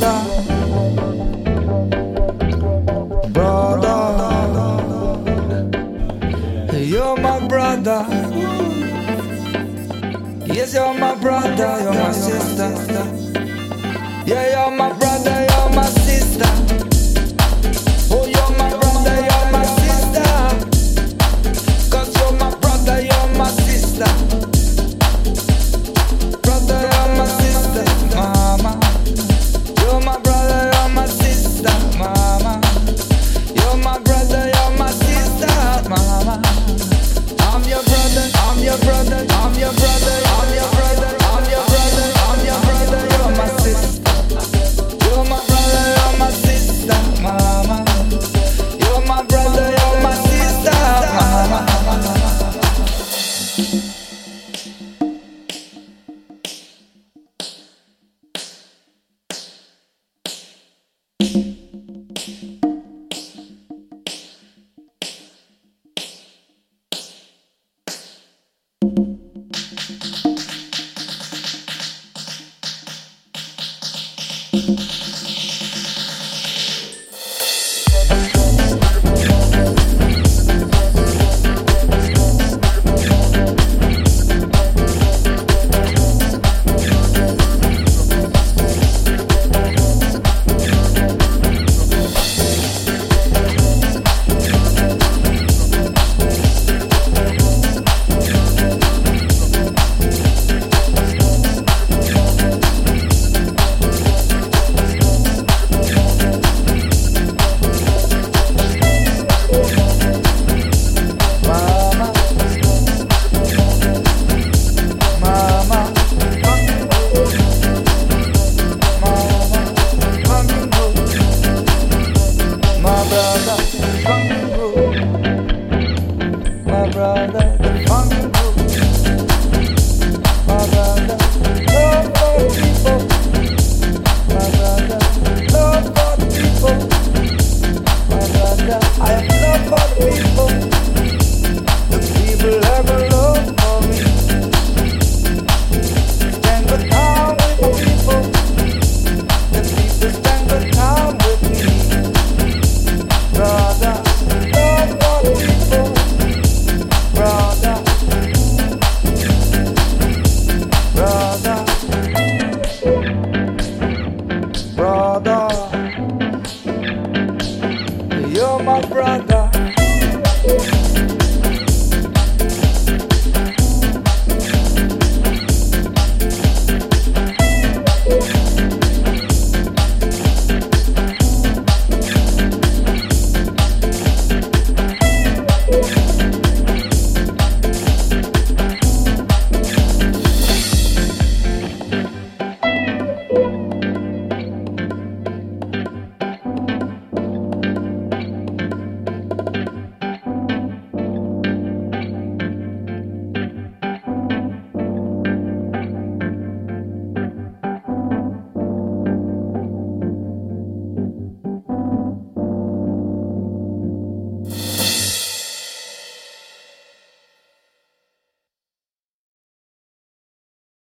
brother. You're my brother. Yes, you're my brother. You're my sister. Yeah, you're my brother. Brother,